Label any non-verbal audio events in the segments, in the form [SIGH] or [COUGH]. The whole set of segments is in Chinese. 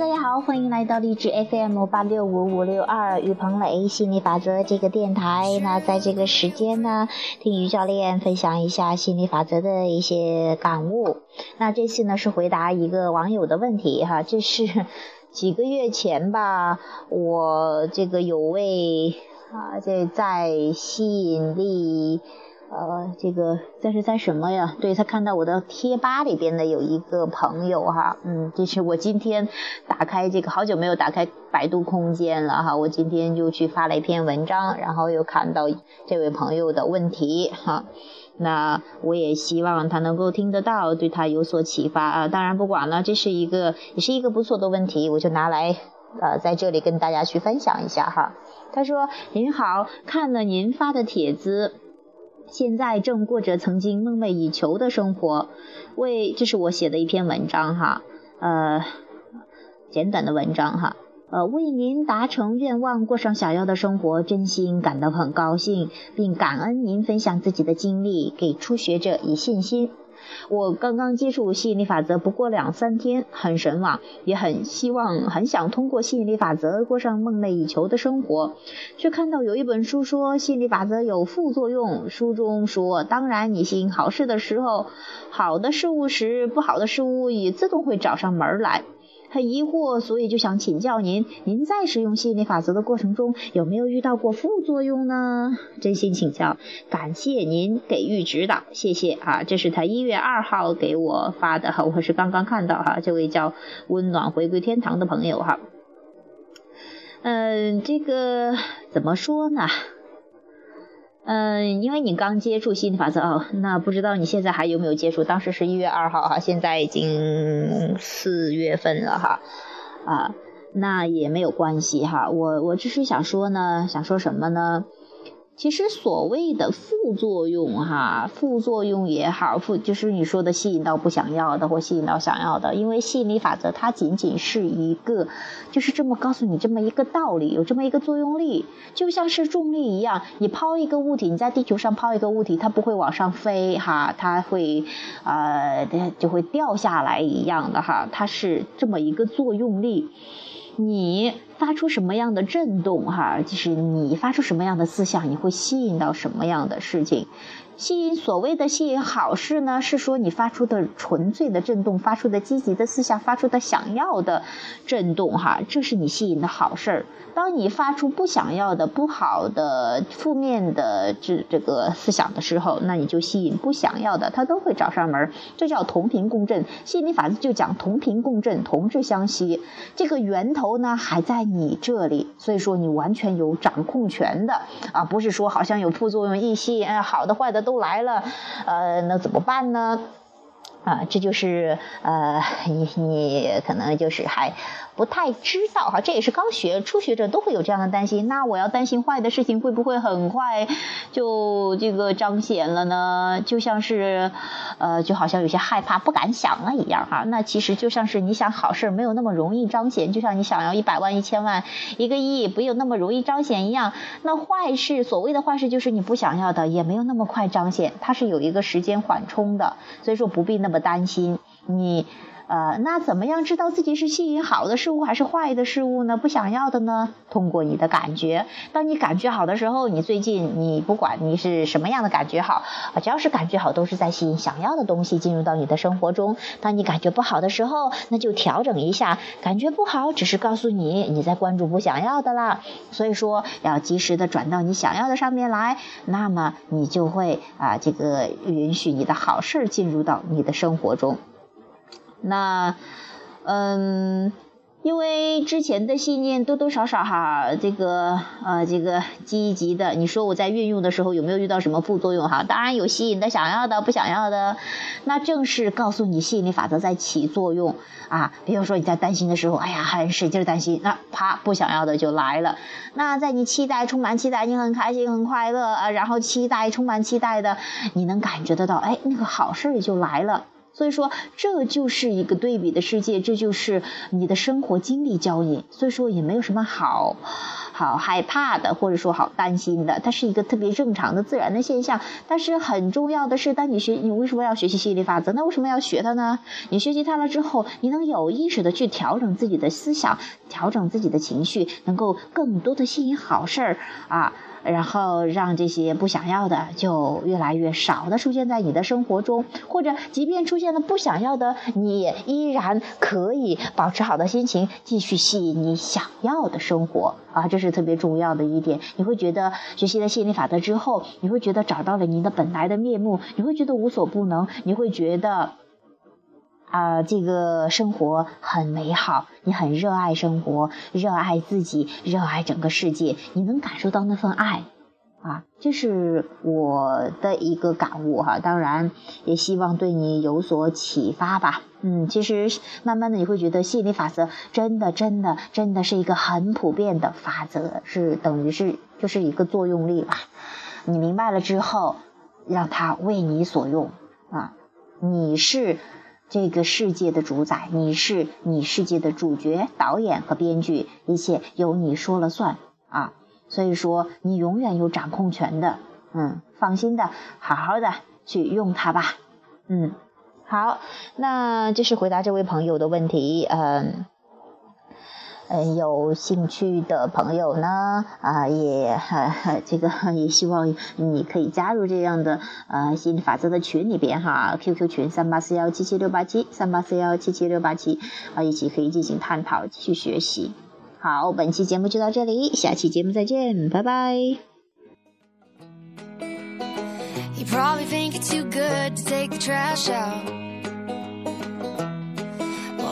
大家好，欢迎来到励志 FM 八六五五六二于鹏磊心理法则这个电台。那在这个时间呢，听于教练分享一下心理法则的一些感悟。那这次呢是回答一个网友的问题哈，这是 [LAUGHS] 几个月前吧，我这个有位啊这在吸引力。呃，这个这是在什么呀？对他看到我的贴吧里边的有一个朋友哈，嗯，这是我今天打开这个好久没有打开百度空间了哈，我今天就去发了一篇文章，然后又看到这位朋友的问题哈，那我也希望他能够听得到，对他有所启发啊。当然不管了，这是一个也是一个不错的问题，我就拿来呃在这里跟大家去分享一下哈。他说：“您好，看了您发的帖子。”现在正过着曾经梦寐以求的生活，为这是我写的一篇文章哈，呃，简短的文章哈，呃，为您达成愿望，过上想要的生活，真心感到很高兴，并感恩您分享自己的经历，给初学者以信心。我刚刚接触吸引力法则不过两三天，很神往，也很希望、很想通过吸引力法则过上梦寐以求的生活。却看到有一本书说吸引力法则有副作用，书中说，当然你吸引好事的时候，好的事物时，不好的事物也自动会找上门来。很疑惑，所以就想请教您：您在使用吸引力法则的过程中，有没有遇到过副作用呢？真心请教，感谢您给予指导，谢谢啊！这是他一月二号给我发的哈，我是刚刚看到哈，这位叫温暖回归天堂的朋友哈。嗯，这个怎么说呢？嗯，因为你刚接触心理法则哦，那不知道你现在还有没有接触？当时是一月二号哈，现在已经四月份了哈，啊，那也没有关系哈。我我只是想说呢，想说什么呢？其实所谓的副作用，哈，副作用也好，副就是你说的吸引到不想要的，或吸引到想要的。因为吸引力法则它仅仅是一个，就是这么告诉你这么一个道理，有这么一个作用力，就像是重力一样，你抛一个物体，你在地球上抛一个物体，它不会往上飞，哈，它会，呃，就会掉下来一样的哈，它是这么一个作用力。你发出什么样的震动，哈，就是你发出什么样的思想，你会吸引到什么样的事情。吸引所谓的吸引好事呢，是说你发出的纯粹的震动，发出的积极的思想，发出的想要的震动，哈，这是你吸引的好事儿。当你发出不想要的、不好的、负面的这这个思想的时候，那你就吸引不想要的，它都会找上门。这叫同频共振。吸引力法则就讲同频共振，同质相吸。这个源头呢还在你这里，所以说你完全有掌控权的啊，不是说好像有副作用，一吸引好的坏的都。都来了，呃，那怎么办呢？啊，这就是呃，你你可能就是还。不太知道哈，这也是刚学初学者都会有这样的担心。那我要担心坏的事情会不会很快就这个彰显了呢？就像是呃，就好像有些害怕不敢想了一样哈。那其实就像是你想好事没有那么容易彰显，就像你想要一百万、一千万、一个亿不有那么容易彰显一样。那坏事，所谓的坏事就是你不想要的，也没有那么快彰显，它是有一个时间缓冲的，所以说不必那不担心你。呃，那怎么样知道自己是吸引好的事物还是坏的事物呢？不想要的呢？通过你的感觉，当你感觉好的时候，你最近你不管你是什么样的感觉好啊，只要是感觉好，都是在吸引想要的东西进入到你的生活中。当你感觉不好的时候，那就调整一下，感觉不好只是告诉你你在关注不想要的啦。所以说要及时的转到你想要的上面来，那么你就会啊这个允许你的好事进入到你的生活中。那，嗯，因为之前的信念多多少少哈，这个呃，这个积极的，你说我在运用的时候有没有遇到什么副作用哈？当然有吸引的、想要的、不想要的，那正是告诉你吸引力法则在起作用啊。比如说你在担心的时候，哎呀，很使劲担心，那啪，不想要的就来了。那在你期待、充满期待，你很开心、很快乐啊，然后期待、充满期待的，你能感觉得到，哎，那个好事儿就来了。所以说，这就是一个对比的世界，这就是你的生活经历教你。所以说，也没有什么好好害怕的，或者说好担心的，它是一个特别正常的自然的现象。但是很重要的是，当你学，你为什么要学习吸引力法则？那为什么要学它呢？你学习它了之后，你能有意识的去调整自己的思想，调整自己的情绪，能够更多的吸引好事儿啊。然后让这些不想要的就越来越少的出现在你的生活中，或者即便出现了不想要的，你也依然可以保持好的心情，继续吸引你想要的生活啊，这是特别重要的一点。你会觉得学习了吸引力法则之后，你会觉得找到了你的本来的面目，你会觉得无所不能，你会觉得。啊，这个生活很美好，你很热爱生活，热爱自己，热爱整个世界，你能感受到那份爱，啊，这是我的一个感悟哈。当然，也希望对你有所启发吧。嗯，其实慢慢的你会觉得吸引力法则真的、真的、真的是一个很普遍的法则，是等于是就是一个作用力吧。你明白了之后，让它为你所用啊，你是。这个世界的主宰，你是你世界的主角、导演和编剧，一切由你说了算啊！所以说，你永远有掌控权的，嗯，放心的，好好的去用它吧，嗯，好，那这是回答这位朋友的问题，嗯。嗯，有兴趣的朋友呢，啊，也 [LAUGHS] 这个也希望你可以加入这样的呃心理法则的群里边哈，QQ 群三八四幺七七六八七三八四幺七七六八七啊，一起可以进行探讨，继续学习。好，本期节目就到这里，下期节目再见，拜拜。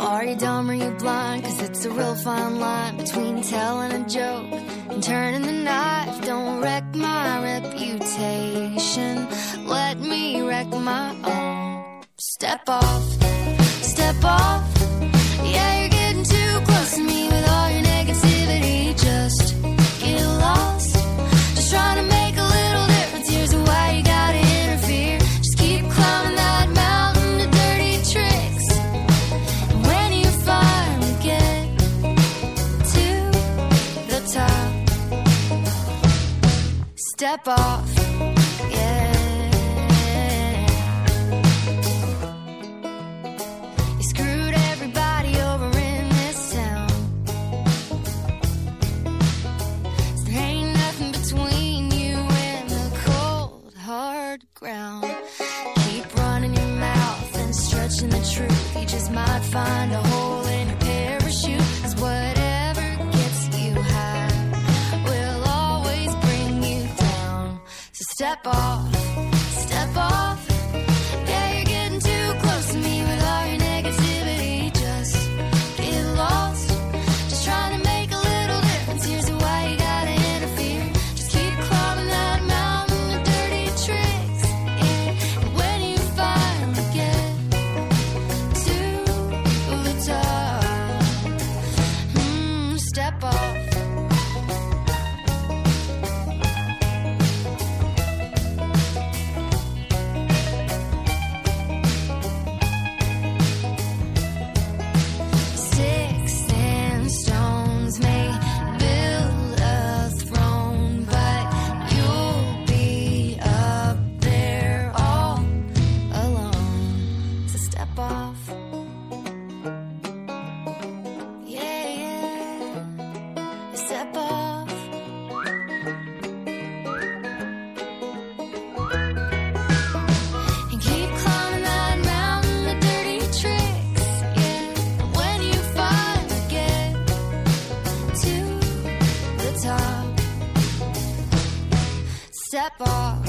Are you dumb or you blind? Cause it's a real fine line between telling a joke and turning the knife. Don't wreck my reputation. Let me wreck my own. Step off, step off. Step off. And keep climbing that mountain of dirty tricks, yeah. When you finally get to the top, step off.